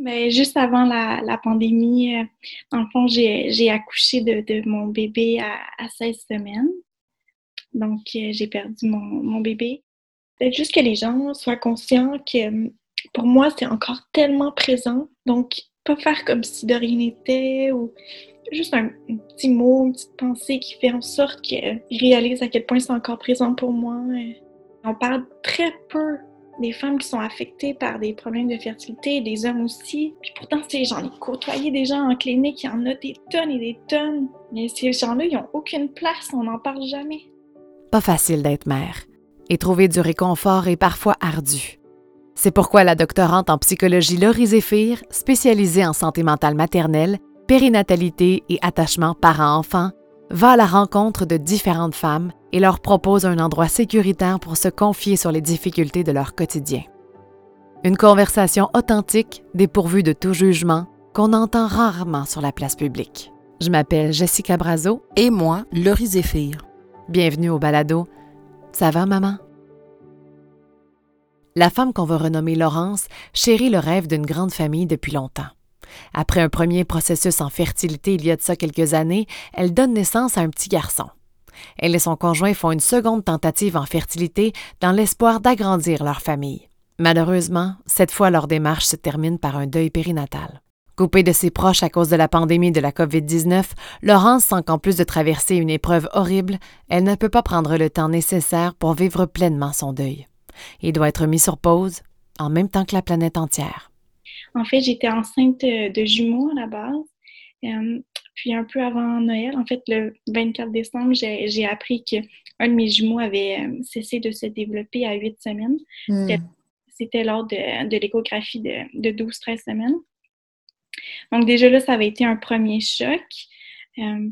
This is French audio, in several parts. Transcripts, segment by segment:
Mais juste avant la, pandémie, euh, dans fond, j'ai accouché de, mon bébé à, 16 semaines. Donc, euh, j'ai perdu mon, bébé. Peut-être juste que les gens soient conscients que pour moi, c'est encore tellement présent. Donc, pas faire comme si de rien n'était ou juste un, petit mot, une petite pensée qui fait en sorte qu'ils réalisent à quel point c'est encore présent pour moi. On parle très peu des femmes qui sont affectées par des problèmes de fertilité, des hommes aussi. Puis pourtant, j'en ai côtoyé des gens en clinique, il y en a des tonnes et des tonnes. Mais ces gens-là, ils n'ont aucune place, on n'en parle jamais. Pas facile d'être mère. Et trouver du réconfort est parfois ardu. C'est pourquoi la doctorante en psychologie Laurie Zéphir, spécialisée en santé mentale maternelle, périnatalité et attachement parent-enfant, va à la rencontre de différentes femmes et leur propose un endroit sécuritaire pour se confier sur les difficultés de leur quotidien. Une conversation authentique, dépourvue de tout jugement, qu'on entend rarement sur la place publique. Je m'appelle Jessica Brazo. Et moi, Laurie Zéphir. Bienvenue au balado. Ça va, maman? La femme qu'on va renommer Laurence chérit le rêve d'une grande famille depuis longtemps. Après un premier processus en fertilité il y a de ça quelques années, elle donne naissance à un petit garçon. Elle et son conjoint font une seconde tentative en fertilité dans l'espoir d'agrandir leur famille. Malheureusement, cette fois leur démarche se termine par un deuil périnatal. Coupée de ses proches à cause de la pandémie de la COVID-19, Laurence sent qu'en plus de traverser une épreuve horrible, elle ne peut pas prendre le temps nécessaire pour vivre pleinement son deuil. Il doit être mis sur pause en même temps que la planète entière. En fait, j'étais enceinte de jumeaux à la base. Euh, puis un peu avant Noël, en fait, le 24 décembre, j'ai appris qu'un de mes jumeaux avait euh, cessé de se développer à 8 semaines. Hmm. C'était lors de, l'échographie de, 12-13 semaines. Donc déjà là, ça avait été un premier choc. Euh,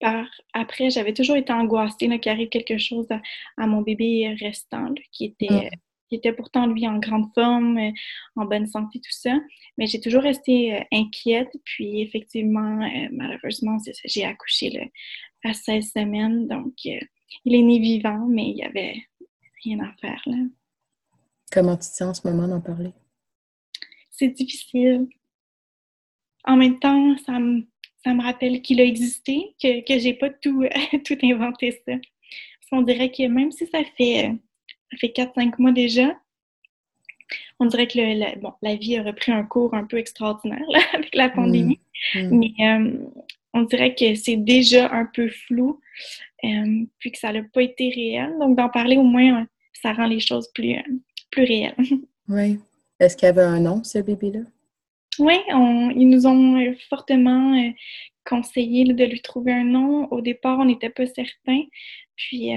par, après, j'avais toujours été angoissée qu'il arrive quelque chose à, mon bébé restant, qui était hmm qui était pourtant lui en grande forme, euh, en bonne santé, tout ça. Mais j'ai toujours resté euh, inquiète. Puis effectivement, euh, malheureusement, j'ai accouché à 16 semaines. Donc, il est né vivant, mais il n'y avait rien à faire. Là. Comment tu te sens en ce moment d'en parler? C'est difficile. En même temps, ça me, ça me rappelle qu'il a existé, que, que j'ai pas tout, tout inventé ça. Parce qu'on dirait que même si ça fait ça fait 4-5 mois déjà. On dirait que la, bon, la vie a repris un cours un peu extraordinaire avec la pandémie. Mm. Mm. Mais euh, on dirait que c'est déjà un peu flou, euh, puis que ça n'a pas été réel. Donc, d'en parler au moins, ça rend les choses plus, euh, plus réelles. Oui. Est-ce qu'il y avait un nom, ce bébé-là? Oui, ils nous ont fortement conseillé de lui trouver un nom. Au départ, on n'était pas certain. Puis,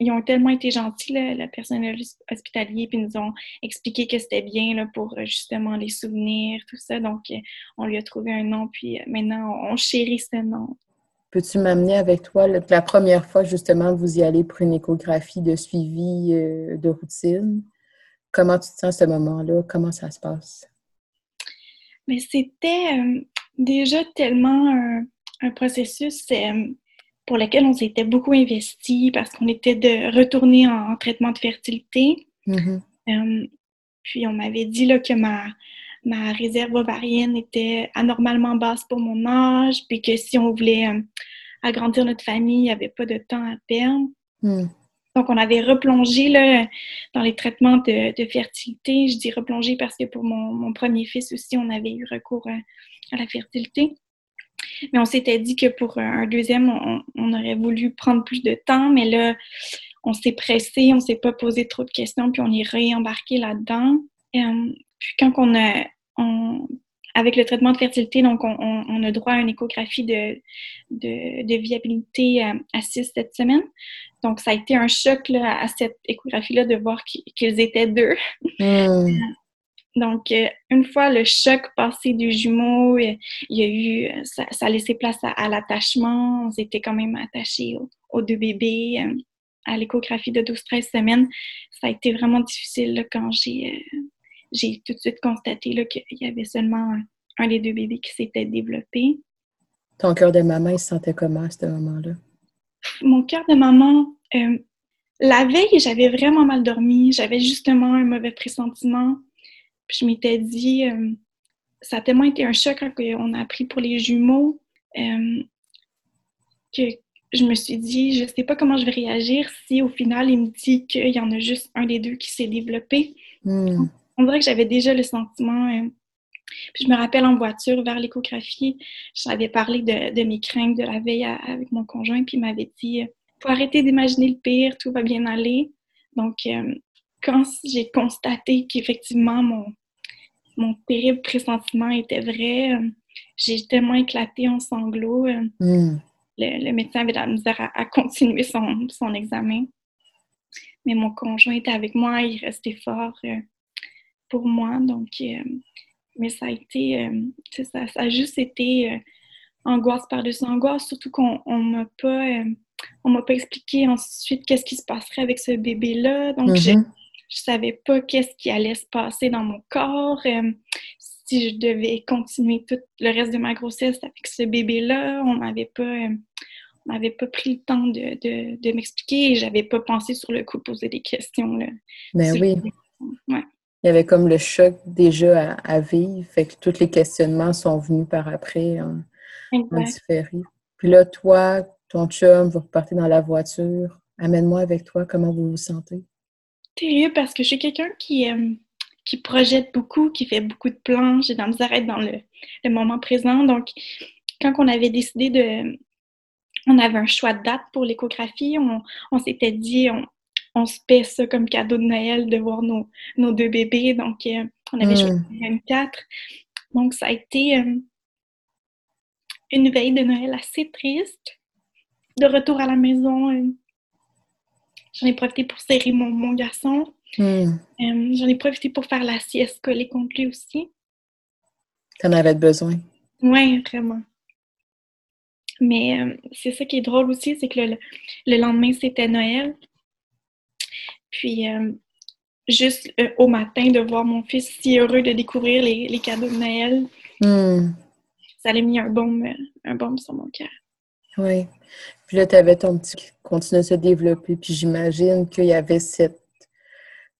ils ont tellement été gentils, le personnel hospitalier, puis nous ont expliqué que c'était bien là, pour euh, justement les souvenirs, tout ça. Donc, euh, on lui a trouvé un nom, puis euh, maintenant, on chérit ce nom. Peux-tu m'amener avec toi la première fois, justement, vous y allez pour une échographie de suivi de routine? Comment tu te sens à ce moment-là? Comment ça se passe? Mais c'était déjà tellement un, un processus pour lequel on s'était beaucoup investi parce qu'on était de retourner en, traitement de fertilité. Mm-hmm. Euh, puis on m'avait dit là, que ma, ma réserve ovarienne était anormalement basse pour mon âge, puis que si on voulait euh, agrandir notre famille, il n'y avait pas de temps à perdre. Mm. Donc, on avait replongé là, dans les traitements de, fertilité. Je dis replongé parce que pour mon, mon, premier fils aussi, on avait eu recours à la fertilité. Mais on s'était dit que pour un deuxième, on, aurait voulu prendre plus de temps, mais là, on s'est pressé, on s'est pas posé trop de questions, puis on est réembarqué là-dedans. Euh, puis quand on a, avec le traitement de fertilité, donc on, a droit à une échographie de, de, viabilité à, 6-7 semaines. Donc, ça a été un choc à cette échographie-là de voir qu'ils étaient deux. Hmm. Donc, euh, une fois le choc passé du jumeau, euh, il y a eu, ça, a laissé place à, l'attachement. On s'était quand même attachés aux, deux bébés. Euh, à l'échographie de 12-13 semaines, ça a été vraiment difficile quand j'ai j'ai tout de suite constaté qu'il y avait seulement un, des deux bébés qui s'était développé. Ton cœur de maman, il se sentait comment à ce moment-là? Mon cœur de maman, la veille, j'avais vraiment mal dormi. J'avais justement un mauvais pressentiment je m'étais dit, euh, ça a tellement été un choc quand on a appris pour les jumeaux euh, que je me suis dit, je sais pas comment je vais réagir si au final il me dit qu'il y en a juste un des deux qui s'est développé. Hmm. On dirait que j'avais déjà le sentiment. euh, puis je me rappelle en voiture vers l'échographie, j'avais parlé de, de mes craintes de la veille à- avec mon conjoint, puis il m'avait dit faut arrêter d'imaginer le pire, tout va bien aller. Donc, euh, quand j'ai constaté qu'effectivement mon, mon terrible pressentiment était vrai, euh, j'ai tellement éclaté en sanglots. euh, Hmm. le, le médecin avait de la misère à, à continuer son, son examen. Mais mon conjoint était avec moi, il restait fort euh, pour moi. Donc, euh, mais ça a été, euh, ça, ça a juste été angoisse par-dessus angoisse, surtout qu'on on m'a pas, on m'a pas expliqué ensuite qu'est-ce qui se passerait avec ce bébé-là. Donc, Mhm. Je savais pas qu'est-ce qui allait se passer dans mon corps, euh, si je devais continuer tout le reste de ma grossesse avec ce bébé-là. On m'avait pas, euh, on m'avait pas pris le temps de, de, de m'expliquer et j'avais pas pensé sur le coup de poser des questions. Là, Ben oui. Ouais. Il y avait comme le choc déjà à, à vivre, fait que tous les questionnements sont venus par après en, en différé. Puis là, toi, ton chum, vous repartez dans la voiture. Amène-moi avec toi, comment vous vous sentez? Terrible parce que je suis quelqu'un qui, euh, qui projette beaucoup, qui fait beaucoup de plans. J'ai dans à être dans le, le moment présent. Donc, quand on avait décidé de. On avait un choix de date pour l'échographie, on, on s'était dit, on, on se paie ça comme cadeau de Noël de voir nos, nos deux bébés. Donc, euh, on avait Mm. choisi le 24. Donc, ça a été euh, une veille de Noël assez triste. De retour à la maison, j'en ai profité pour serrer mon, mon garçon. Hmm. Euh, J'en ai profité pour faire la sieste collée contre lui aussi. T'en avais besoin. Oui, vraiment. Mais euh, c'est ça qui est drôle aussi, c'est que le, le lendemain, c'était Noël. Puis, euh, juste euh, au matin, de voir mon fils si heureux de découvrir les, les cadeaux de Noël, Hmm. ça a mis un baume, un baume sur mon cœur. Oui. Puis là, tu avais ton petit qui continuait de se développer. Puis j'imagine qu'il y avait cette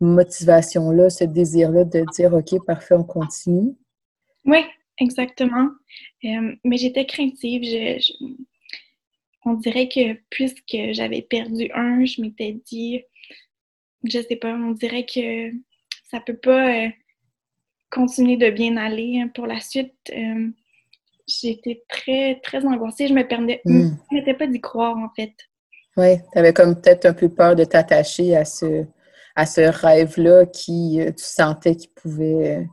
motivation-là, ce désir-là de dire OK, parfait, on continue. Oui, exactement. Euh, mais j'étais craintive. On dirait que puisque j'avais perdu un, je m'étais dit, je sais pas, on dirait que ça peut pas euh, continuer de bien aller hein, pour la suite. euh, j'étais très, très angoissée. Je me permettais, Hmm. me permettais pas d'y croire, en fait. Oui, tu avais comme peut-être un peu peur de t'attacher à ce, à ce rêve-là qui, euh, tu sentais qu'il pouvait euh,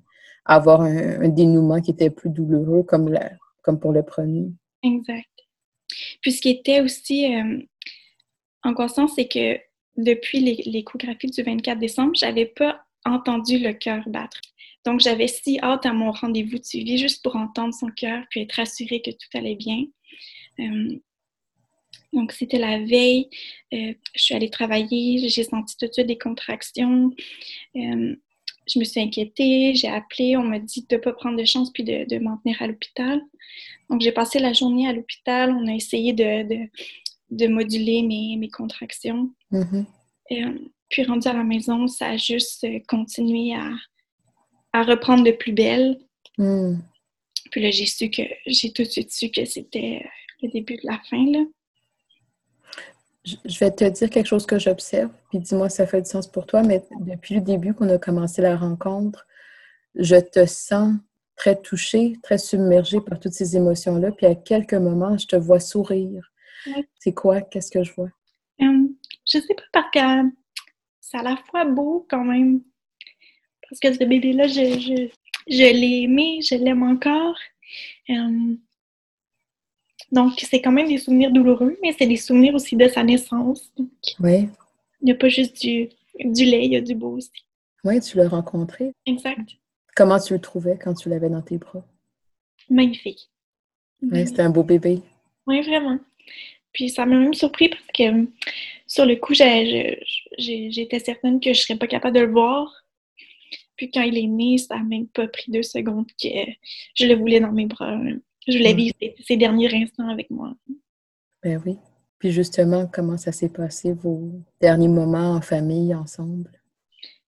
avoir un, un dénouement qui était plus douloureux comme, la, comme pour le premier. Exact. Puis ce qui était aussi euh, angoissant, c'est que depuis l'é- l'échographie du 24 décembre, j'avais pas entendu le cœur battre. Donc j'avais si hâte à mon rendez-vous de suivi juste pour entendre son cœur puis être assurée que tout allait bien. Euh, donc c'était la veille, euh, je suis allée travailler, j'ai senti tout de suite des contractions. Euh, je me suis inquiétée, j'ai appelé, on m'a dit de ne pas prendre de chance puis de, de m'en tenir à l'hôpital. Donc, j'ai passé la journée à l'hôpital. On a essayé de, de, de moduler mes, mes contractions. Mhm. Euh, puis, rendu à la maison, ça a juste continué à, à reprendre de plus belle. Hmm. Puis là, j'ai su que j'ai tout de suite su que c'était euh, le début de la fin. Là. Je vais te dire quelque chose que j'observe, puis dis-moi si ça fait du sens pour toi, mais depuis le début qu'on a commencé la rencontre, je te sens très touchée, très submergée par toutes ces émotions-là, puis à quelques moments, je te vois sourire. Ouais. C'est quoi? Qu'est-ce que je vois? Euh, je sais pas parce que c'est à la fois beau quand même. Parce que ce bébé-là, je, je, je l'ai aimé, je l'aime encore. Euh, donc, c'est quand même des souvenirs douloureux, mais c'est des souvenirs aussi de sa naissance. Donc, Oui, il n'y a pas juste du, du lait, il y a du beau aussi. oui, tu l'as rencontré. Exact. Comment tu le trouvais quand tu l'avais dans tes bras? Magnifique. Oui, c'était un beau bébé. Oui, vraiment. Puis ça m'a même surpris parce que sur le coup, j'étais certaine que je serais pas capable de le voir. Puis quand il est né, ça n'a même pas pris deux secondes que je le voulais dans mes bras. Je voulais Mm. vivre ces, ces derniers instants avec moi. Ben oui. Puis justement, comment ça s'est passé, vos derniers moments en famille, ensemble?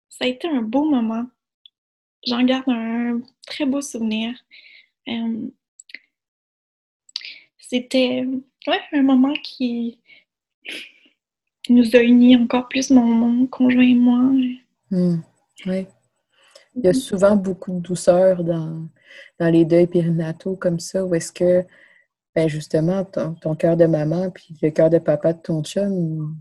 Ça a été un beau moment. j'en garde un très beau souvenir. C'était ouais, un moment qui nous a unis encore plus, mon, conjoint et moi. Hmm. oui. Il y a souvent beaucoup de douceur dans, dans les deuils périnataux comme ça, où est-ce que, ben justement, ton, ton cœur de maman puis le cœur de papa de ton chum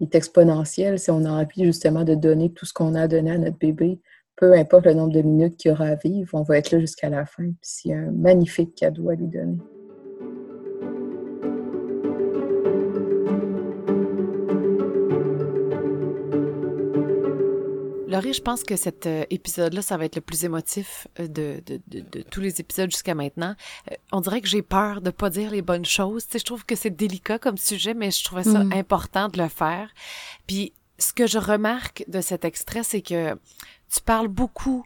est exponentiel si on a envie justement de donner tout ce qu'on a donné à notre bébé. Peu importe le nombre de minutes qu'il aura à vivre, on va être là jusqu'à la fin. C'est un magnifique cadeau à lui donner. Laurie, je pense que cet euh, épisode-là, ça va être le plus émotif euh, de, tous les épisodes jusqu'à maintenant. Euh, on dirait que j'ai peur de pas dire les bonnes choses. Tu sais, je trouve que c'est délicat comme sujet, mais je trouvais ça mm. important de le faire. Puis, ce que je remarque de cet extrait, c'est que tu parles beaucoup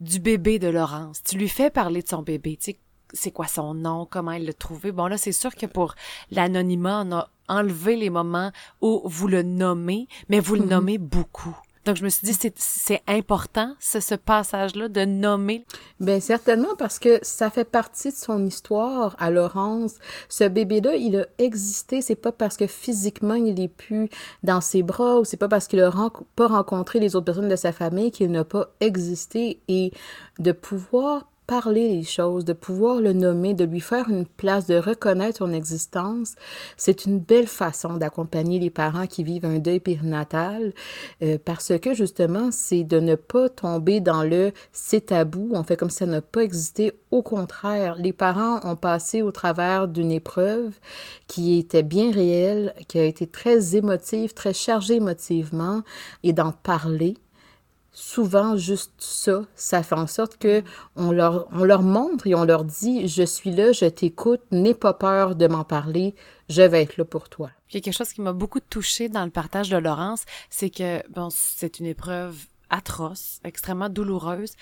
du bébé de Laurence. Tu lui fais parler de son bébé. Tu sais, c'est quoi son nom, comment elle l'a trouvé? Bon, là, c'est sûr que pour l'anonymat, on a enlevé les moments où vous le nommez, mais vous le mm-hmm. nommez beaucoup. Donc, je me suis dit, c'est important, ce, ce passage-là, de nommer. Bien, certainement, parce que ça fait partie de son histoire à Laurence. Ce bébé-là, il a existé. C'est pas parce que physiquement, il est plus dans ses bras ou c'est pas parce qu'il a pas rencontré les autres personnes de sa famille qu'il n'a pas existé. Et de pouvoir parler les choses, de pouvoir le nommer, de lui faire une place, de reconnaître son existence, c'est une belle façon d'accompagner les parents qui vivent un deuil périnatal euh, parce que justement, c'est de ne pas tomber dans le c'est tabou, on fait comme ça n'a pas existé. Au contraire, les parents ont passé au travers d'une épreuve qui était bien réelle, qui a été très émotive, très chargée émotivement et d'en parler souvent juste ça, ça fait en sorte que on leur, on leur montre et on leur dit je suis là, je t'écoute, n'aie pas peur de m'en parler, je vais être là pour toi. Il y a quelque chose qui m'a beaucoup touchée dans le partage de Laurence, c'est que bon, c'est une épreuve atroce, extrêmement douloureuse,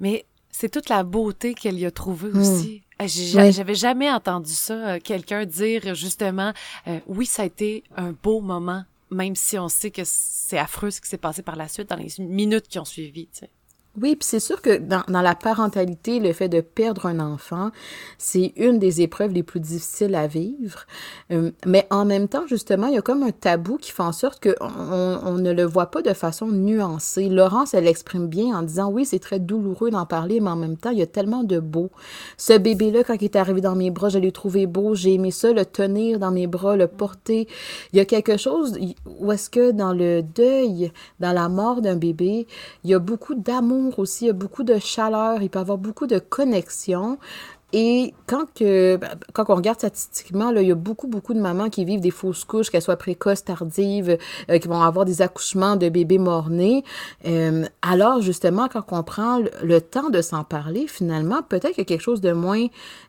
mais c'est toute la beauté qu'elle y a trouvée hmm. aussi. J'avais jamais entendu ça, euh, quelqu'un dire justement, euh, oui, ça a été un beau moment même si on sait que c'est affreux ce qui s'est passé par la suite dans les minutes qui ont suivi. Tu sais. Oui, puis c'est sûr que dans, dans, la parentalité, le fait de perdre un enfant, c'est une des épreuves les plus difficiles à vivre. Euh, mais en même temps, justement, il y a comme un tabou qui fait en sorte qu'on on ne le voit pas de façon nuancée. Laurence, elle l'exprime bien en disant, oui, c'est très douloureux d'en parler, mais en même temps, il y a tellement de beau. Ce bébé-là, quand il est arrivé dans mes bras, je l'ai trouvé beau, j'ai aimé ça, le tenir dans mes bras, le porter. Il y a quelque chose où est-ce que dans le deuil, dans la mort d'un bébé, il y a beaucoup d'amour aussi, il y a beaucoup de chaleur, il peut y avoir beaucoup de connexion. Et quand, ben, quand on regarde statistiquement, là, il y a beaucoup, beaucoup de mamans qui vivent des fausses couches, qu'elles soient précoces, tardives, euh, qui vont avoir des accouchements de bébés mort-nés. Euh, alors, justement, quand on prend le, temps de s'en parler, finalement, peut-être qu'il y a quelque chose de moins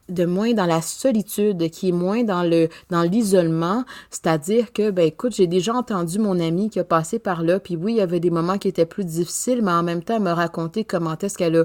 de moins dans la solitude, qui est moins dans le dans l'isolement, c'est-à-dire que ben écoute, j'ai déjà entendu mon ami qui a passé par là, puis oui, il y avait des moments qui étaient plus difficiles, mais en même temps, elle me racontait comment est-ce qu'elle a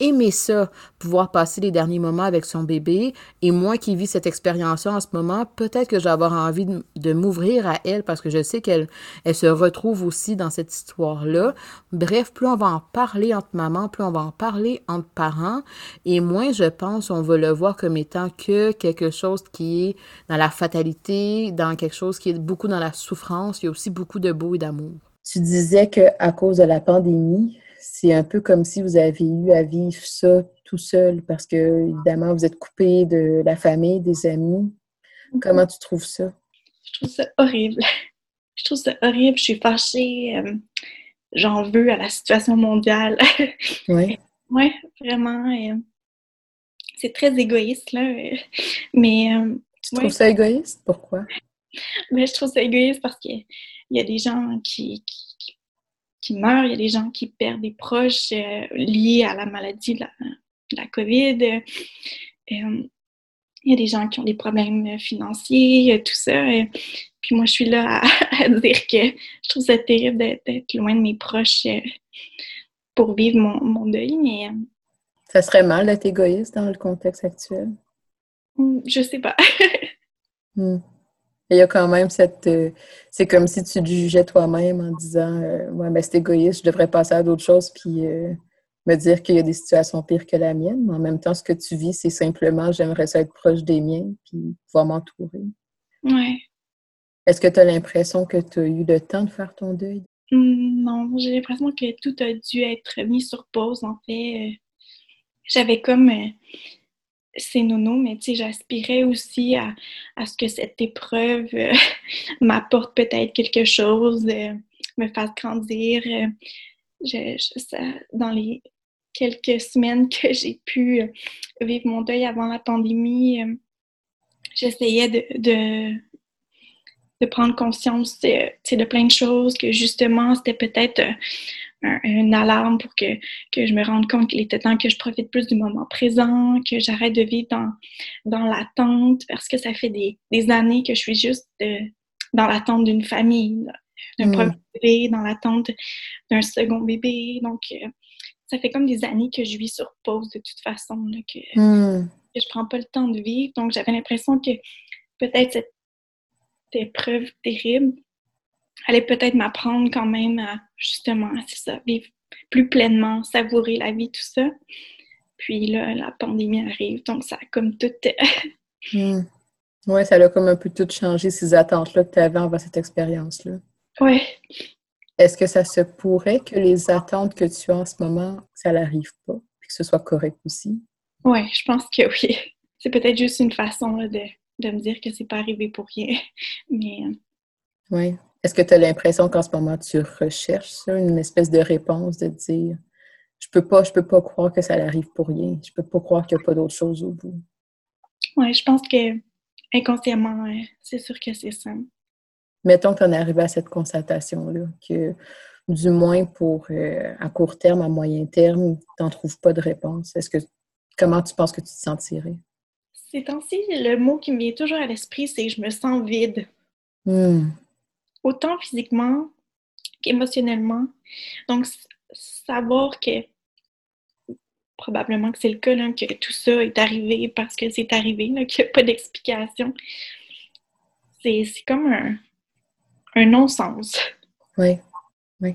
aimé ça, pouvoir passer les derniers moments avec son bébé. Et moi qui vis cette expérience en ce moment, peut-être que je avoir envie de, m'ouvrir à elle parce que je sais qu'elle elle se retrouve aussi dans cette histoire-là. Bref, plus on va en parler entre mamans, plus on va en parler entre parents. Et moins, je pense, on va le voir comme étant que quelque chose qui est dans la fatalité, dans quelque chose qui est beaucoup dans la souffrance. Il y a aussi beaucoup de beau et d'amour. Tu disais qu'à cause de la pandémie, c'est un peu comme si vous aviez eu à vivre ça tout seul parce que, évidemment, vous êtes coupé de la famille, des amis. Mhm. Comment tu trouves ça? Je trouve ça horrible. Je trouve ça horrible. Je suis fâchée. Euh, j'en veux à la situation mondiale. oui. Oui, vraiment. Euh, c'est très égoïste, là. Mais. Euh, tu trouves ça égoïste? Pourquoi? Mais je trouve ça égoïste parce qu'il y a des gens qui, qui meurent, il y a des gens qui perdent des proches euh, liés à la maladie de la, COVID. Euh, il y a des gens qui ont des problèmes financiers, tout ça. puis moi, je suis là à, dire que je trouve ça terrible d'être loin de mes proches euh, pour vivre mon, deuil. Mais, ça serait mal d'être égoïste dans le contexte actuel? Je sais pas. Hmm. Il y a quand même cette. Euh, c'est comme si tu te jugeais toi-même en disant euh, Ouais, ben c'est égoïste, je devrais passer à d'autres choses, puis euh, me dire qu'il y a des situations pires que la mienne, mais en même temps, ce que tu vis, c'est simplement j'aimerais ça être proche des miens puis pouvoir m'entourer. Ouais. Est-ce que tu as l'impression que tu as eu le temps de faire ton deuil? Hum, non, j'ai l'impression que tout a dû être mis sur pause. En fait, j'avais comme c'est nono, mais tu sais, j'aspirais aussi à, ce que cette épreuve euh, m'apporte peut-être quelque chose, me fasse grandir. dans les quelques semaines que j'ai pu vivre mon deuil avant la pandémie, j'essayais de prendre conscience de, de plein de choses, que justement, c'était peut-être euh, une alarme pour que, que je me rende compte qu'il était temps que je profite plus du moment présent, que j'arrête de vivre dans, dans l'attente, parce que ça fait des, des, années que je suis juste euh, dans l'attente d'une famille, d'un mm. premier bébé, dans l'attente d'un second bébé. Donc, euh, ça fait comme des années que je vis sur pause de toute façon, que, mm. que je prends pas le temps de vivre. Donc, j'avais l'impression que peut-être cette épreuve terrible allait peut-être m'apprendre quand même à, justement, c'est ça, vivre plus pleinement, savourer la vie, tout ça. Puis là, la pandémie arrive, donc ça a comme tout... Hmm. Oui, ça a comme un peu tout changé, ces attentes-là que tu avais envers cette expérience-là. Oui. Est-ce que ça se pourrait que les attentes que tu as en ce moment, ça n'arrive pas, puis que ce soit correct aussi? Oui, je pense que oui. C'est peut-être juste une façon de, de me dire que c'est pas arrivé pour rien. Mais. Euh, oui. Est-ce que tu as l'impression qu'en ce moment tu recherches une espèce de réponse de dire je peux pas, je peux pas croire que ça arrive pour rien. Je peux pas croire qu'il n'y a pas d'autre chose au bout? Oui, je pense que inconsciemment, c'est sûr que c'est ça. Mettons que tu en es arrivé à cette constatation-là, que du moins pour euh, à court terme, à moyen terme, tu n'en trouves pas de réponse. Est-ce que comment tu penses que tu te sentirais? Ces temps-ci, le mot qui me vient toujours à l'esprit, c'est je me sens vide. Hmm. Autant physiquement qu'émotionnellement. Donc, savoir que probablement que c'est le cas, que tout ça est arrivé parce que c'est arrivé, qu'il n'y a pas d'explication. C'est comme un, un non-sens. Oui, oui.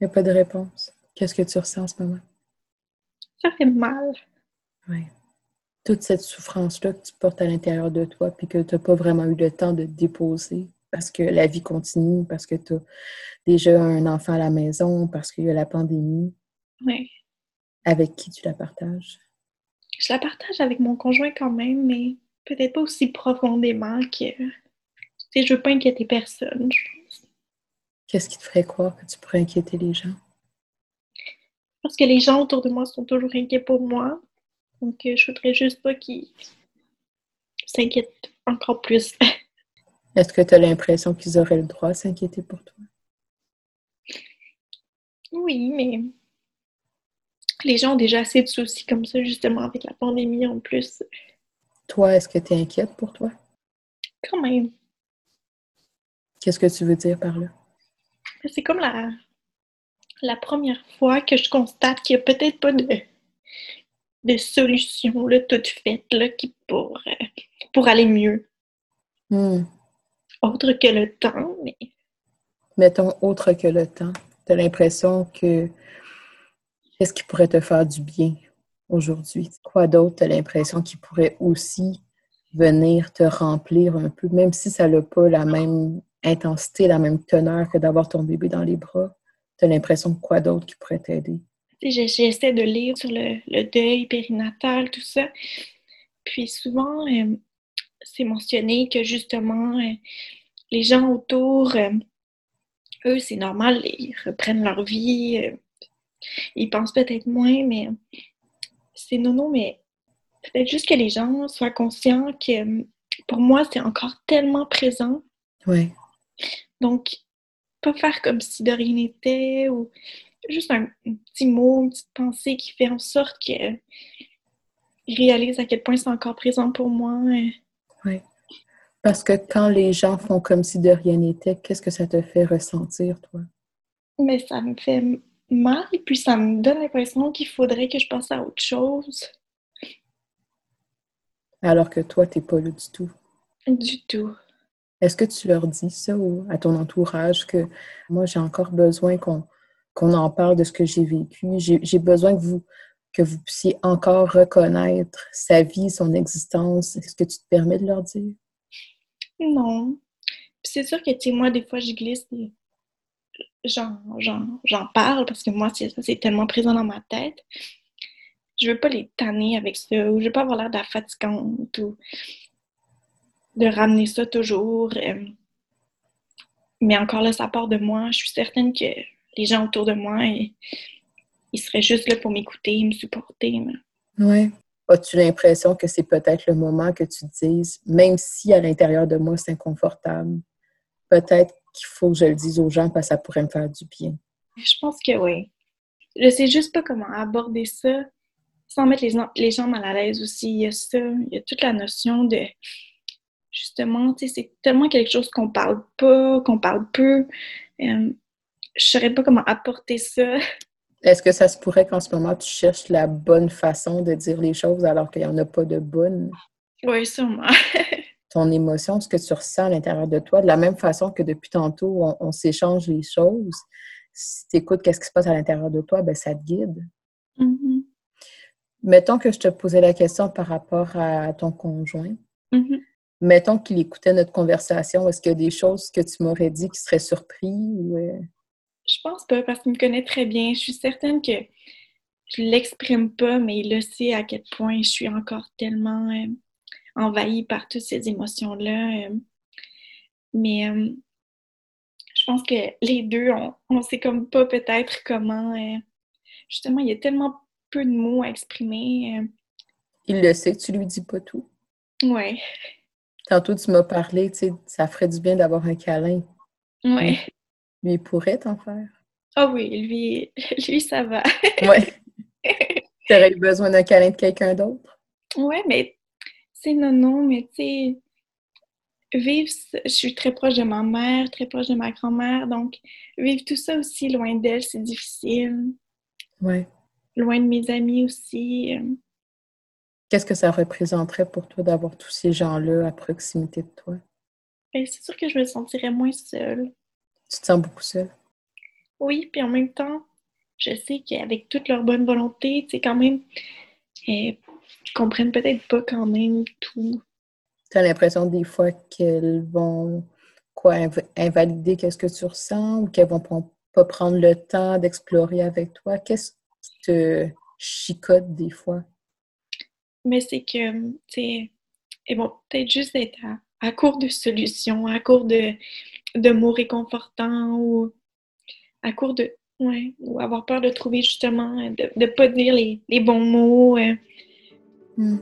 Il n'y a pas de réponse. Qu'est-ce que tu ressens en ce moment? Ça fait mal. Oui toute cette souffrance-là que tu portes à l'intérieur de toi, puis que tu n'as pas vraiment eu le temps de déposer parce que la vie continue, parce que tu as déjà un enfant à la maison, parce qu'il y a la pandémie. Oui. Avec qui tu la partages? Je la partage avec mon conjoint quand même, mais peut-être pas aussi profondément que. Tu sais, je veux pas inquiéter personne, je pense. Qu'est-ce qui te ferait croire que tu pourrais inquiéter les gens? Parce que les gens autour de moi sont toujours inquiets pour moi. Donc, euh, je voudrais juste pas qu'ils s'inquiètent encore plus. Est-ce que tu as l'impression qu'ils auraient le droit de s'inquiéter pour toi? Oui, mais les gens ont déjà assez de soucis comme ça, justement, avec la pandémie en plus. Toi, est-ce que tu es inquiète pour toi? Quand même. Qu'est-ce que tu veux dire par là? C'est comme la, la première fois que je constate qu'il n'y a peut-être pas de de solutions là, toutes faites là, qui pour, euh, pour aller mieux. Hmm. Autre que le temps, mais. Mettons autre que le temps. Tu as l'impression que qu'est-ce qui pourrait te faire du bien aujourd'hui? Quoi d'autre tu as l'impression qui pourrait aussi venir te remplir un peu, même si ça n'a pas la même intensité, la même teneur que d'avoir ton bébé dans les bras? Tu as l'impression quoi d'autre qui pourrait t'aider? J'essaie de lire sur le, deuil périnatal, tout ça. Puis souvent, euh, c'est mentionné que justement, euh, les gens autour, euh, eux, c'est normal, ils reprennent leur vie. ils pensent peut-être moins, mais c'est non, non, mais peut-être juste que les gens soient conscients que pour moi, c'est encore tellement présent. Oui. Donc, pas faire comme si de rien n'était ou juste un, petit mot, une petite pensée qui fait en sorte qu'ils réalisent à quel point c'est encore présent pour moi. Oui. Parce que quand les gens font comme si de rien n'était, qu'est-ce que ça te fait ressentir, toi? Mais ça me fait mal, et puis ça me donne l'impression qu'il faudrait que je pense à autre chose. Alors que toi, tu n'es pas là du tout. Du tout. Est-ce que tu leur dis ça à ton entourage que moi, j'ai encore besoin qu'on qu'on en parle de ce que j'ai vécu. J'ai besoin que vous, que vous puissiez encore reconnaître sa vie, son existence. Est-ce que tu te permets de leur dire? Non. c'est sûr que, tu moi, des fois, je glisse j'en parle parce que moi, c'est tellement présent dans ma tête. Je veux pas les tanner avec ça, ou je veux pas avoir l'air de la fatigante, ou de ramener ça toujours. Euh. Mais encore là, ça part de moi. Je suis certaine que les gens autour de moi, ils, seraient juste là pour m'écouter, me supporter. Oui. As-tu l'impression que c'est peut-être le moment que tu te dises, même si à l'intérieur de moi c'est inconfortable, peut-être qu'il faut que je le dise aux gens parce que ça pourrait me faire du bien? Je pense que oui. Je sais juste pas comment aborder ça sans mettre les, les gens mal à l'aise aussi. Il y a ça, il y a toute la notion de justement, tu sais, c'est tellement quelque chose qu'on parle pas, qu'on parle peu. Euh, je saurais pas comment apporter ça. Est-ce que ça se pourrait qu'en ce moment, tu cherches la bonne façon de dire les choses alors qu'il n'y en a pas de bonne? Oui, sûrement. Ton émotion, ce que tu ressens à l'intérieur de toi, de la même façon que depuis tantôt, on, s'échange les choses. Si tu écoutes qu'est-ce qui se passe à l'intérieur de toi, ben ça te guide. Mm-hmm. Mettons que je te posais la question par rapport à ton conjoint. Mm-hmm mettons qu'il écoutait notre conversation, est-ce qu'il y a des choses que tu m'aurais dit qui seraient surpris ou... Euh? Je pense pas, parce qu'il me connaît très bien. Je suis certaine que je l'exprime pas, mais il le sait à quel point je suis encore tellement euh, envahie par toutes ces émotions-là. Euh. mais je pense que les deux, on, on sait comme pas peut-être comment... justement, il y a tellement peu de mots à exprimer. Il le sait, tu lui dis pas tout. Ouais. Tantôt, tu m'as parlé, tu sais, ça ferait du bien d'avoir un câlin. Oui. Il pourrait t'en faire. Ah oui, lui, lui, ça va. oui. Tu aurais eu besoin d'un câlin de quelqu'un d'autre? Oui, mais c'est non, non, mais tu sais, vivre, je suis très proche de ma mère, très proche de ma grand-mère, donc vivre tout ça aussi loin d'elle, c'est difficile. Oui. Loin de mes amis aussi. Euh, Qu'est-ce que ça représenterait pour toi d'avoir tous ces gens-là à proximité de toi? Ben, c'est sûr que je me sentirais moins seule. Tu te sens beaucoup seule? Oui, puis en même temps, je sais qu'avec toute leur bonne volonté, tu sais, quand même, ils comprennent peut-être pas quand même tout. Tu as l'impression des fois qu'elles vont quoi invalider qu'est-ce que tu ressens ou qu'elles vont pas prendre le temps d'explorer avec toi? Qu'est-ce qui te chicote des fois? mais c'est que, tu sais, ils vont peut-être juste être à, court de solutions, à court de, de mots réconfortants ou à court de. Ouais, ou avoir peur de trouver justement, de ne pas dire les, bons mots. Euh. Hmm.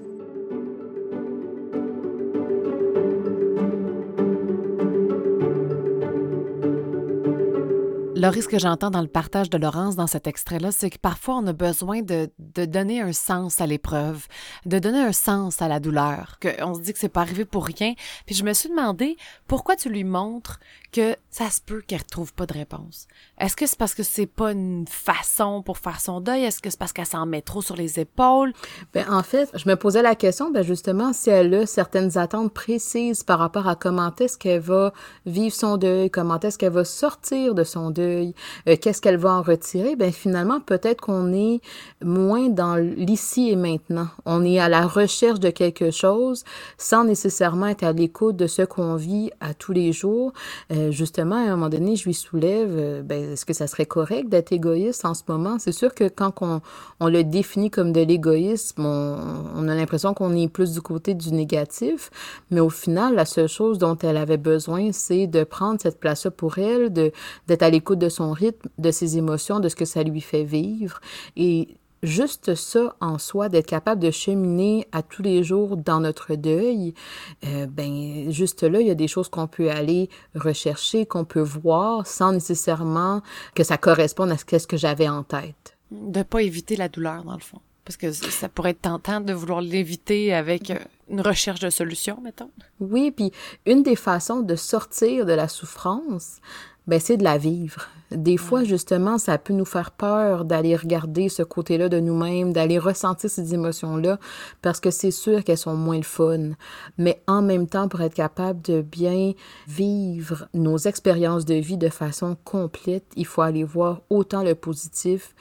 Laurie, ce que j'entends dans le partage de Laurence dans cet extrait-là, c'est que parfois on a besoin de, de donner un sens à l'épreuve, de donner un sens à la douleur, qu'on se dit que c'est pas arrivé pour rien. Puis je me suis demandé pourquoi tu lui montres que ça se peut qu'elle retrouve pas de réponse. Est-ce que c'est parce que c'est pas une façon pour faire son deuil? Est-ce que c'est parce qu'elle s'en met trop sur les épaules? Ben, en fait, je me posais la question, ben, justement, si elle a certaines attentes précises par rapport à comment est-ce qu'elle va vivre son deuil, comment est-ce qu'elle va sortir de son deuil, euh, qu'est-ce qu'elle va en retirer, ben finalement, peut-être qu'on est moins dans l'ici et maintenant. On est à la recherche de quelque chose sans nécessairement être à l'écoute de ce qu'on vit à tous les jours. Euh, justement, à un moment donné, je lui soulève, euh, ben, est-ce que ça serait correct d'être égoïste en ce moment? C'est sûr que quand on, on le définit comme de l'égoïsme, on, a l'impression qu'on est plus du côté du négatif, mais au final, la seule chose dont elle avait besoin, c'est de prendre cette place-là pour elle, d'être à l'écoute de son rythme, de ses émotions, de ce que ça lui fait vivre. Et juste ça en soi, d'être capable de cheminer à tous les jours dans notre deuil, euh, ben juste là, il y a des choses qu'on peut aller rechercher, qu'on peut voir sans nécessairement que ça corresponde à ce que j'avais en tête. De pas éviter la douleur dans le fond. Parce que ça pourrait être tentant de vouloir l'éviter avec euh, une recherche de solution, mettons. Oui, puis une des façons de sortir de la souffrance, ben, c'est de la vivre. Des fois, justement, ça peut nous faire peur d'aller regarder ce côté-là de nous-mêmes, d'aller ressentir ces émotions-là, parce que c'est sûr qu'elles sont moins le fun. Mais en même temps, pour être capable de bien vivre nos expériences de vie de façon complète, il faut aller voir autant le positif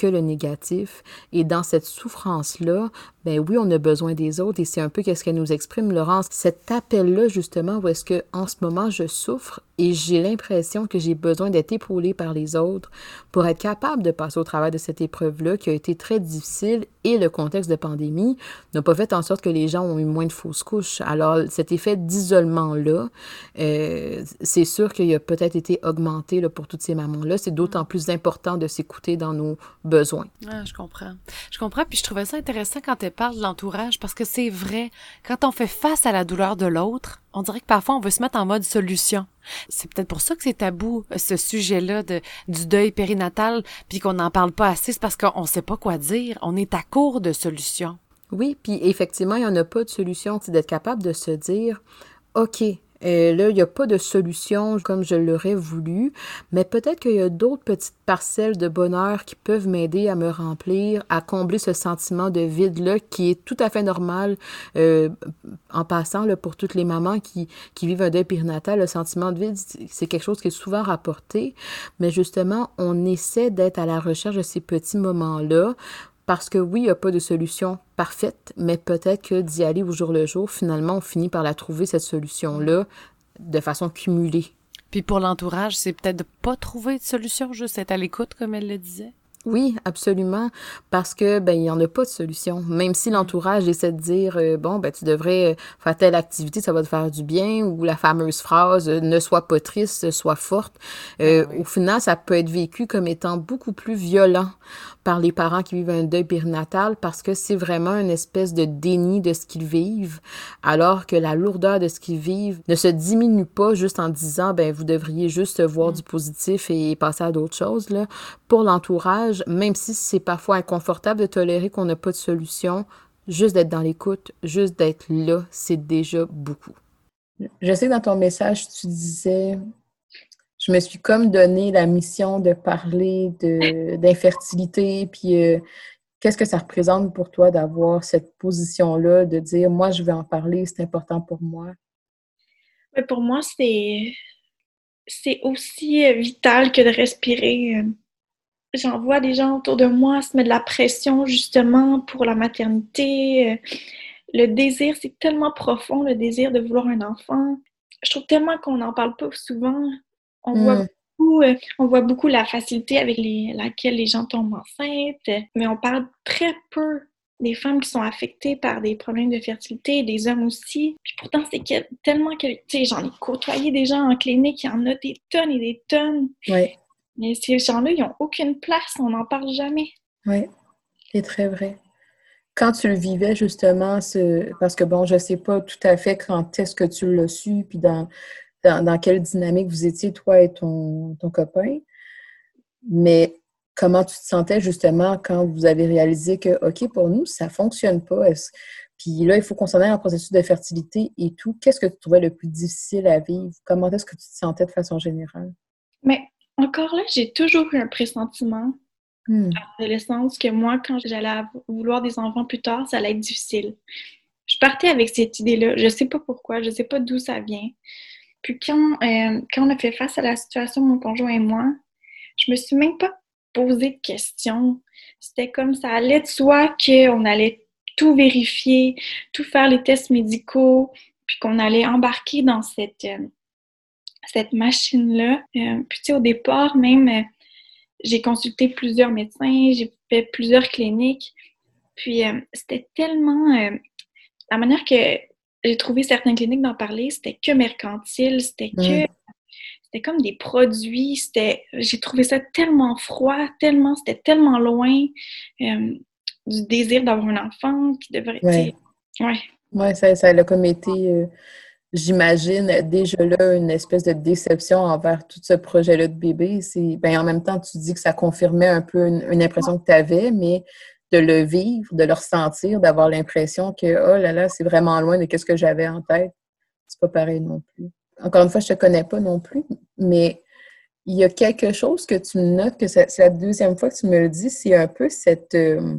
que le négatif. Et dans cette souffrance-là, ben oui, on a besoin des autres et c'est un peu qu'est-ce qu'elle nous exprime, Laurence. Cet appel-là, justement, où est-ce que en ce moment je souffre et j'ai l'impression que j'ai besoin d'être épaulée par les autres pour être capable de passer au travers de cette épreuve-là qui a été très difficile et le contexte de pandémie n'a pas fait en sorte que les gens ont eu moins de fausses couches. Alors, cet effet d'isolement-là, euh, c'est sûr qu'il a peut-être été augmenté là, pour toutes ces mamans-là. C'est d'autant plus important de s'écouter dans nos besoins. Ah, je comprends. Je comprends. Puis je trouvais ça intéressant quand elle parle de l'entourage parce que c'est vrai. Quand on fait face à la douleur de l'autre, on dirait que parfois on veut se mettre en mode solution. C'est peut-être pour ça que c'est tabou, ce sujet-là de, du deuil périnatal, puis qu'on n'en parle pas assez, c'est parce qu'on sait pas quoi dire. On est à court de solutions. Oui, puis effectivement, il n'y en a pas de solution. C'est d'être capable de se dire, OK, et là, il n'y a pas de solution comme je l'aurais voulu, mais peut-être qu'il y a d'autres petites parcelles de bonheur qui peuvent m'aider à me remplir, à combler ce sentiment de vide-là qui est tout à fait normal euh, en passant là, pour toutes les mamans qui, qui vivent un deuil périnatal. Le sentiment de vide, c'est quelque chose qui est souvent rapporté, mais justement, on essaie d'être à la recherche de ces petits moments-là parce que oui, il n'y a pas de solution parfaite, mais peut-être que d'y aller au jour le jour, finalement, on finit par la trouver, cette solution-là, de façon cumulée. Puis pour l'entourage, c'est peut-être de pas trouver de solution, juste être à l'écoute, comme elle le disait. Oui, absolument, parce que ben il y en a pas de solution. Même si l'entourage essaie de dire euh, bon ben tu devrais faire telle activité, ça va te faire du bien, ou la fameuse phrase euh, ne sois pas triste, sois forte. Euh, ah Au final, ça peut être vécu comme étant beaucoup plus violent par les parents qui vivent un deuil périnatal parce que c'est vraiment une espèce de déni de ce qu'ils vivent, alors que la lourdeur de ce qu'ils vivent ne se diminue pas juste en disant ben vous devriez juste voir mm. du positif et passer à d'autres choses là. Pour l'entourage même si c'est parfois inconfortable de tolérer qu'on n'a pas de solution, juste d'être dans l'écoute, juste d'être là, c'est déjà beaucoup. Je sais que dans ton message, tu disais, je me suis comme donné la mission de parler d'infertilité, puis euh, qu'est-ce que ça représente pour toi d'avoir cette position-là, de dire, moi, je vais en parler, c'est important pour moi? pour moi, c'est c'est aussi euh, vital que de respirer. Euh, j'en vois des gens autour de moi se mettre de la pression justement pour la maternité. Le désir, c'est tellement profond, le désir de vouloir un enfant. Je trouve tellement qu'on n'en parle pas souvent. On, voit hmm. beaucoup, euh, on voit beaucoup la facilité avec laquelle les gens tombent enceintes, mais on parle très peu des femmes qui sont affectées par des problèmes de fertilité, des hommes aussi. Puis pourtant, c'est tellement que, tu sais, j'en ai côtoyé des gens en clinique, il y en a des tonnes et des tonnes. Oui. Mais ces gens-là, ils n'ont aucune place, on n'en parle jamais. Oui, c'est très vrai. Quand tu le vivais, justement, parce que, bon, je ne sais pas tout à fait quand est-ce que tu l'as su, puis dans, dans, quelle dynamique vous étiez, toi et ton, ton copain, mais comment tu te sentais, justement, quand vous avez réalisé que, OK, pour nous, ça ne fonctionne pas? Puis là, il faut qu'on s'en aille en processus de fertilité et tout. Qu'est-ce que tu trouvais le plus difficile à vivre? Comment est-ce que tu te sentais de façon générale? Mais encore là, j'ai toujours eu un pressentiment hmm. à l'adolescence que moi, quand j'allais vouloir des enfants plus tard, ça allait être difficile. Je partais avec cette idée-là. Je sais pas pourquoi, je sais pas d'où ça vient. Puis quand, euh, quand on a fait face à la situation, mon conjoint et moi, je me suis même pas posé de questions. C'était comme ça allait de soi qu'on allait tout vérifier, tout faire les tests médicaux, puis qu'on allait embarquer dans cette, euh, cette machine-là. Euh, puis, tu sais, au départ, même, euh, j'ai consulté plusieurs médecins, j'ai fait plusieurs cliniques. Puis, euh, c'était tellement. la manière que j'ai trouvé certaines cliniques d'en parler, c'était que mercantile, c'était que. C'était comme des produits, c'était. J'ai trouvé ça tellement froid, tellement. C'était tellement loin du désir d'avoir un enfant qui devrait. Ouais. Ouais. Ouais, ça, ça a comme été j'imagine déjà là une espèce de déception envers tout ce projet-là de bébé. Ben, en même temps, tu dis que ça confirmait un peu une, impression que tu avais, mais de le vivre, de le ressentir, d'avoir l'impression que, oh là là, c'est vraiment loin de ce que j'avais en tête. C'est pas pareil non plus. Encore une fois, je te connais pas non plus, mais il y a quelque chose que tu notes, que c'est la deuxième fois que tu me le dis, c'est un peu cette euh,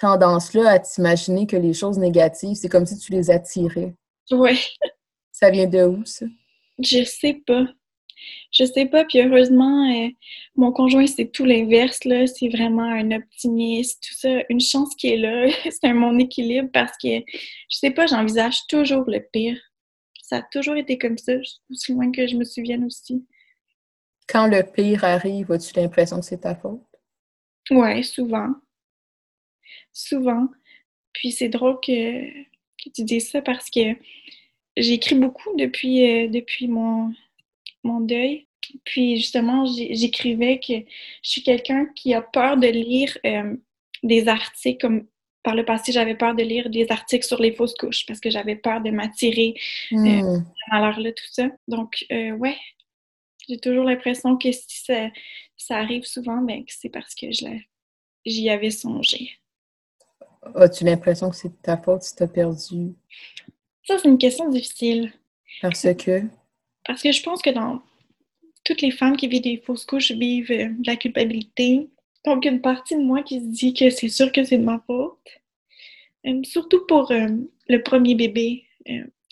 tendance-là à t'imaginer que les choses négatives, c'est comme si tu les attirais. Oui. Ça vient de où, ça? Je sais pas. Je sais pas, puis heureusement, euh, mon conjoint, c'est tout l'inverse, là. C'est vraiment un optimiste, tout ça. Une chance qui est là. c'est un mon équilibre parce que, je sais pas, j'envisage toujours le pire. Ça a toujours été comme ça, aussi loin que je me souvienne aussi. Quand le pire arrive, as-tu l'impression que c'est ta faute? Ouais, souvent. Souvent. Puis c'est drôle que, que tu dises ça parce que j'écris beaucoup depuis, euh, depuis mon, mon deuil. Puis justement, j'écrivais que je suis quelqu'un qui a peur de lire euh, des articles comme par le passé, j'avais peur de lire des articles sur les fausses couches parce que j'avais peur de m'attirer euh, hmm. malheur-là, tout ça. Donc, euh, ouais, j'ai toujours l'impression que si ça, ça arrive souvent, ben, c'est parce que j'y avais songé. As-tu l'impression que c'est ta faute si tu as perdu? Ça, c'est une question difficile. Parce que? Parce que je pense que dans toutes les femmes qui vivent des fausses couches vivent euh, de la culpabilité. Donc, une partie de moi qui se dit que c'est sûr que c'est de ma faute. Euh, surtout pour euh, le premier bébé,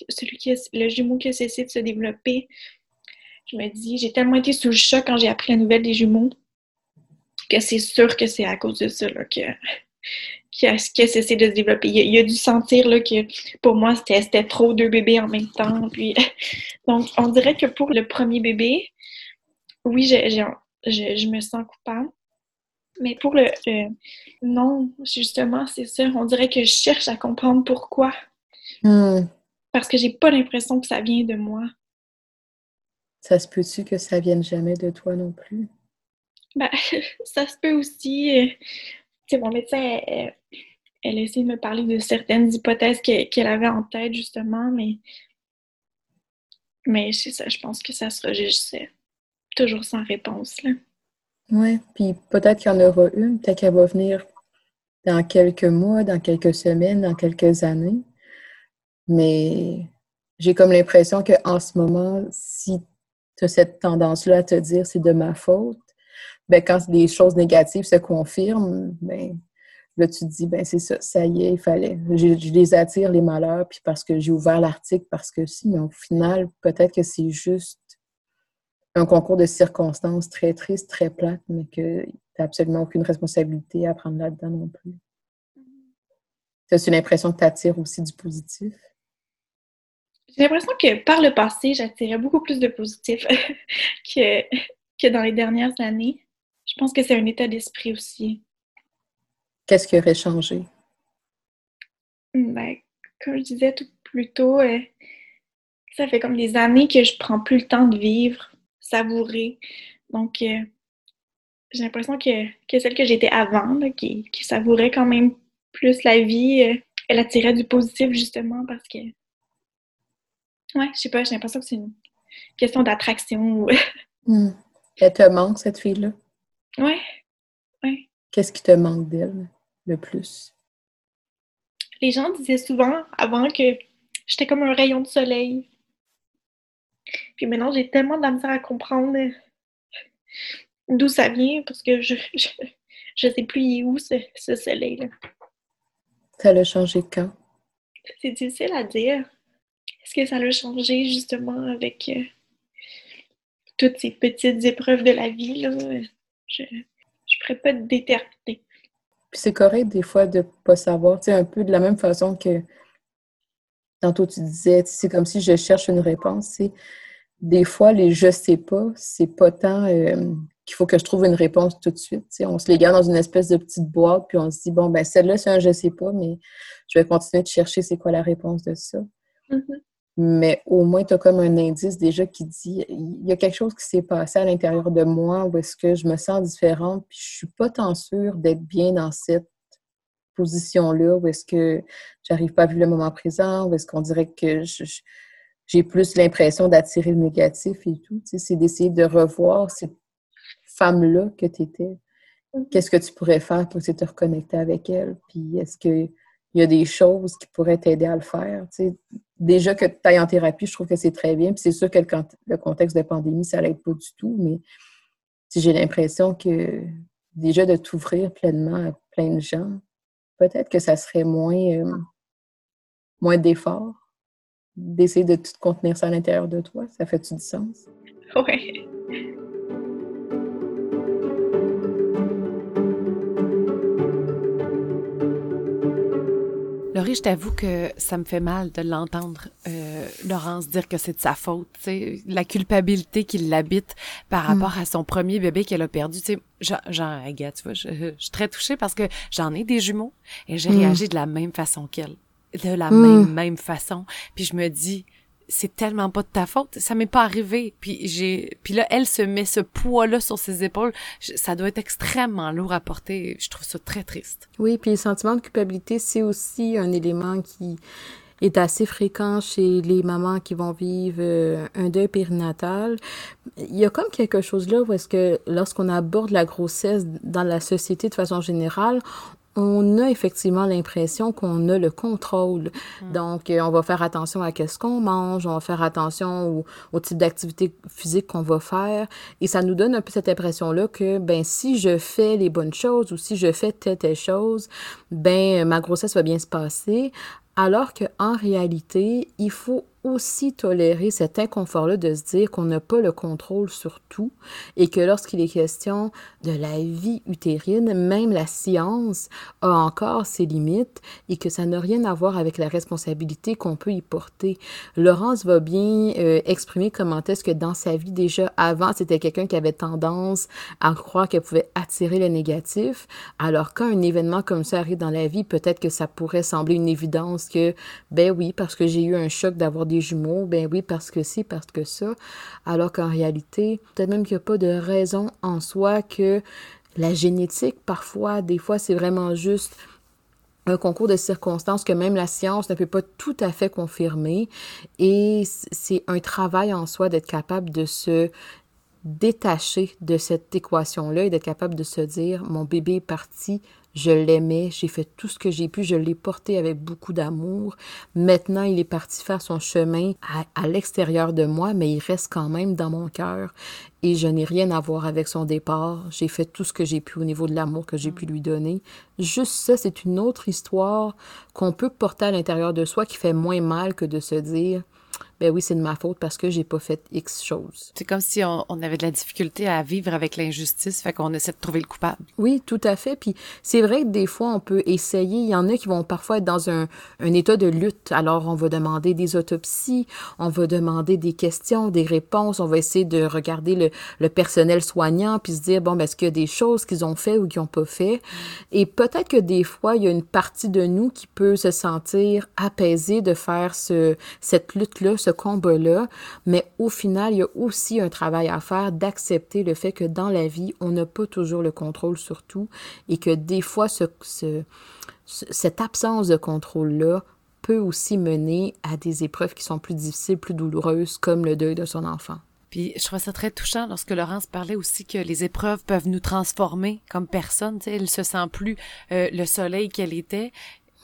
celui qui a, le jumeau qui a cessé de se développer. Je me dis, j'ai tellement été sous le choc quand j'ai appris la nouvelle des jumeaux que c'est sûr que c'est à cause de ça que, qui a, cessé de se développer. Il, a, dû sentir là, que pour moi, c'était trop deux bébés en même temps. Puis, donc, on dirait que pour le premier bébé, oui, je, me sens coupable. Mais pour le, non, justement, c'est ça. On dirait que je cherche à comprendre pourquoi. Hmm. Parce que j'ai pas l'impression que ça vient de moi. Ça se peut-tu que ça vienne jamais de toi non plus? Ben, ça se peut aussi. Mon médecin, elle, elle, de me parler de certaines hypothèses qu'elle avait en tête, justement, mais, mais c'est ça, je pense que ça sera juste toujours sans réponse. Là. Oui, puis peut-être qu'il y en aura une, peut-être qu'elle va venir dans quelques mois, dans quelques semaines, dans quelques années. Mais j'ai comme l'impression qu'en ce moment, si tu as cette tendance-là à te dire c'est de ma faute, ben, quand des choses négatives se confirment, ben, là, tu te dis, ben, c'est ça, ça y est, il fallait. Je, les attire, les malheurs, puis parce que j'ai ouvert l'article, parce que si, mais au final, peut-être que c'est juste un concours de circonstances très triste, très plate, mais que tu n'as absolument aucune responsabilité à prendre là-dedans non plus. As-tu l'impression que tu attires aussi du positif? J'ai l'impression que par le passé, j'attirais beaucoup plus de positif que, que dans les dernières années. Je pense que c'est un état d'esprit aussi. Qu'est-ce qui aurait changé? Ben, comme je disais tout plus tôt, euh, ça fait comme des années que je prends plus le temps de vivre, savourer. Donc, euh, j'ai l'impression que, celle que j'étais avant, qui, savourait quand même plus la vie, euh, elle attirait du positif justement parce que. Ouais, je sais pas, j'ai l'impression que c'est une question d'attraction. Hmm. Elle te manque, cette fille-là? Oui. Ouais. Qu'est-ce qui te manque d'elle le plus? Les gens disaient souvent avant que j'étais comme un rayon de soleil. Puis maintenant, j'ai tellement de la misère à comprendre d'où ça vient parce que je, je, sais plus où ce, ce soleil-là. Ça l'a changé quand? C'est difficile à dire. Est-ce que ça l'a changé justement avec euh, toutes ces petites épreuves de la vie? Là? Je ne pourrais pas déterminer. Puis c'est correct des fois de ne pas savoir, tu un peu de la même façon que tantôt tu disais, c'est comme si je cherche une réponse. Des fois, les je sais pas, c'est pas tant euh, qu'il faut que je trouve une réponse tout de suite. On se les garde dans une espèce de petite boîte, puis on se dit, bon, ben celle-là, c'est un je sais pas, mais je vais continuer de chercher c'est quoi la réponse de ça. Mm-hmm mais au moins, tu as comme un indice déjà qui dit il y a quelque chose qui s'est passé à l'intérieur de moi où est-ce que je me sens différente, puis je suis pas tant sûre d'être bien dans cette position-là, où est-ce que j'arrive pas à vivre le moment présent, où est-ce qu'on dirait que j'ai plus l'impression d'attirer le négatif et tout. Tu sais, c'est d'essayer de revoir cette femme-là que tu étais. Mm-hmm. Qu'est-ce que tu pourrais faire pour essayer de te reconnecter avec elle? Puis est-ce qu'il y a des choses qui pourraient t'aider à le faire? Tu sais, déjà que tu ailles en thérapie, je trouve que c'est très bien. Puis c'est sûr que le, contexte de pandémie, ça l'aide pas du tout, mais j'ai l'impression que déjà de t'ouvrir pleinement à plein de gens, peut-être que ça serait moins, euh, moins d'efforts d'essayer de tout contenir ça à l'intérieur de toi. Ça fait-tu du sens? Oui. Je t'avoue que ça me fait mal de l'entendre, euh, Laurence, dire que c'est de sa faute. sais, La culpabilité qui l'habite par mm. rapport à son premier bébé qu'elle a perdu. Tu sais, genre, tu vois, je, suis très touchée parce que j'en ai des jumeaux et j'ai mm. réagi de la même façon qu'elle. De la mm. même, même façon. Puis je me dis, c'est tellement pas de ta faute, ça m'est pas arrivé. Puis j'ai puis là elle se met ce poids là sur ses épaules, ça doit être extrêmement lourd à porter, je trouve ça très triste. Oui, puis le sentiment de culpabilité, c'est aussi un élément qui est assez fréquent chez les mamans qui vont vivre euh, un deuil périnatal. Il y a comme quelque chose là où est-ce que lorsqu'on aborde la grossesse dans la société de façon générale, on a effectivement l'impression qu'on a le contrôle. Mm. Donc, euh, on va faire attention à qu'est-ce qu'on mange, on va faire attention au, type d'activité physique qu'on va faire. Et ça nous donne un peu cette impression-là que, ben, si je fais les bonnes choses ou si je fais telle, telle chose, ben, ma grossesse va bien se passer. Alors qu'en réalité, il faut aussi tolérer cet inconfort-là de se dire qu'on n'a pas le contrôle sur tout et que lorsqu'il est question de la vie utérine, même la science a encore ses limites et que ça n'a rien à voir avec la responsabilité qu'on peut y porter. Laurence va bien euh, exprimer comment est-ce que dans sa vie déjà avant, c'était quelqu'un qui avait tendance à croire qu'elle pouvait attirer le négatif, alors quand un événement comme ça arrive dans la vie, peut-être que ça pourrait sembler une évidence que, ben oui, parce que j'ai eu un choc d'avoir des jumeaux, ben oui, parce que si, parce que ça. Alors qu'en réalité, peut-être même qu'il n'y a pas de raison en soi que la génétique, parfois, des fois, c'est vraiment juste un concours de circonstances que même la science ne peut pas tout à fait confirmer. Et c'est un travail en soi d'être capable de se détacher de cette équation-là et d'être capable de se dire, mon bébé est parti, je l'aimais, j'ai fait tout ce que j'ai pu, je l'ai porté avec beaucoup d'amour. Maintenant, il est parti faire son chemin à, l'extérieur de moi, mais il reste quand même dans mon cœur. Et je n'ai rien à voir avec son départ. J'ai fait tout ce que j'ai pu au niveau de l'amour que j'ai pu lui donner. Juste ça, c'est une autre histoire qu'on peut porter à l'intérieur de soi qui fait moins mal que de se dire ben oui, c'est de ma faute parce que j'ai pas fait X choses. C'est comme si on, avait de la difficulté à vivre avec l'injustice, fait qu'on essaie de trouver le coupable. Oui, tout à fait. Puis c'est vrai que des fois, on peut essayer. Il y en a qui vont parfois être dans un, un état de lutte. Alors, on va demander des autopsies, on va demander des questions, des réponses, on va essayer de regarder le, le personnel soignant puis se dire, bon, ben, est-ce qu'il y a des choses qu'ils ont fait ou qu'ils n'ont pas fait? Et peut-être que des fois, il y a une partie de nous qui peut se sentir apaisée de faire ce, cette lutte-là, ce combat-là, mais au final, il y a aussi un travail à faire d'accepter le fait que dans la vie, on n'a pas toujours le contrôle sur tout et que des fois, ce, cette absence de contrôle-là peut aussi mener à des épreuves qui sont plus difficiles, plus douloureuses, comme le deuil de son enfant. Puis je trouve ça très touchant lorsque Laurence parlait aussi que les épreuves peuvent nous transformer comme personne. Elle se sent plus euh, le soleil qu'elle était.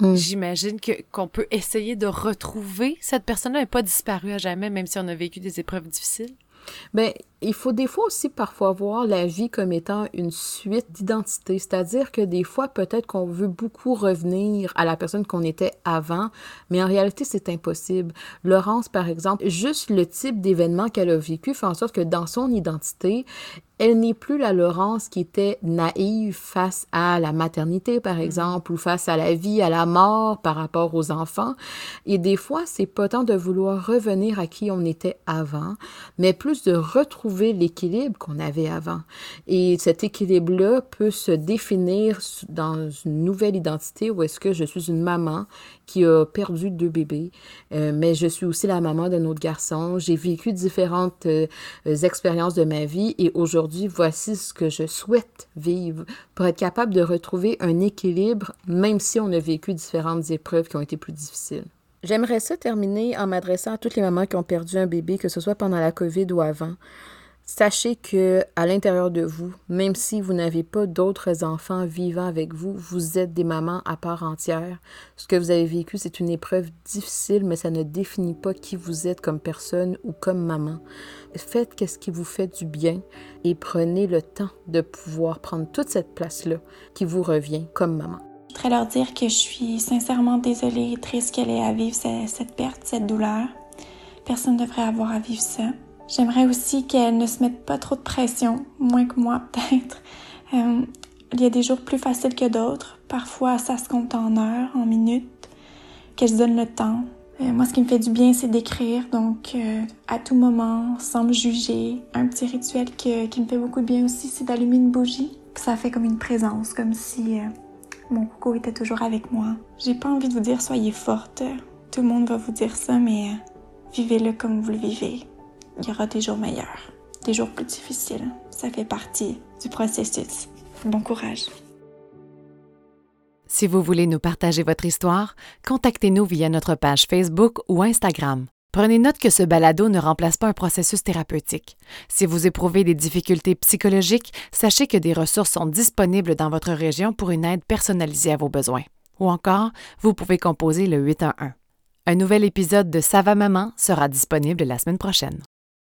Mm. J'imagine que qu'on peut essayer de retrouver cette personne-là n'est pas disparue à jamais, même si on a vécu des épreuves difficiles. Ben, il faut des fois aussi parfois voir la vie comme étant une suite d'identités, c'est-à-dire que des fois peut-être qu'on veut beaucoup revenir à la personne qu'on était avant, mais en réalité c'est impossible. Laurence par exemple, juste le type d'événement qu'elle a vécu fait en sorte que dans son identité, elle n'est plus la Laurence qui était naïve face à la maternité, par mm-hmm. exemple, ou face à la vie, à la mort par rapport aux enfants. Et des fois, c'est pas tant de vouloir revenir à qui on était avant, mais plus de retrouver l'équilibre qu'on avait avant. Et cet équilibre-là peut se définir dans une nouvelle identité où est-ce que je suis une maman qui a perdu deux bébés, euh, mais je suis aussi la maman d'un autre garçon. J'ai vécu différentes euh, expériences de ma vie et aujourd'hui, voici ce que je souhaite vivre pour être capable de retrouver un équilibre, même si on a vécu différentes épreuves qui ont été plus difficiles. J'aimerais ça terminer en m'adressant à toutes les mamans qui ont perdu un bébé, que ce soit pendant la COVID ou avant. Sachez que à l'intérieur de vous, même si vous n'avez pas d'autres enfants vivant avec vous, vous êtes des mamans à part entière. Ce que vous avez vécu, c'est une épreuve difficile, mais ça ne définit pas qui vous êtes comme personne ou comme maman. Faites ce qui vous fait du bien et prenez le temps de pouvoir prendre toute cette place-là qui vous revient comme maman. Je voudrais leur dire que je suis sincèrement désolée et triste qu'elle ait à vivre cette perte, cette douleur. Personne ne devrait avoir à vivre ça. J'aimerais aussi qu'elle ne se mette pas trop de pression, moins que moi peut-être. Euh, il y a des jours plus faciles que d'autres. Parfois, ça se compte en heures, en minutes, qu'elle se donne le temps. Euh, moi, ce qui me fait du bien, c'est d'écrire, donc euh, à tout moment, sans me juger. Un petit rituel qui me fait beaucoup de bien aussi, c'est d'allumer une bougie. Ça fait comme une présence, comme si mon coucou était toujours avec moi. J'ai pas envie de vous dire soyez forte. Tout le monde va vous dire ça, mais vivez-le comme vous le vivez il y aura des jours meilleurs, des jours plus difficiles. Ça fait partie du processus. Bon courage. Si vous voulez nous partager votre histoire, contactez-nous via notre page Facebook ou Instagram. Prenez note que ce balado ne remplace pas un processus thérapeutique. Si vous éprouvez des difficultés psychologiques, sachez que des ressources sont disponibles dans votre région pour une aide personnalisée à vos besoins. Ou encore, vous pouvez composer le 811. Un nouvel épisode de Sava Maman sera disponible la semaine prochaine.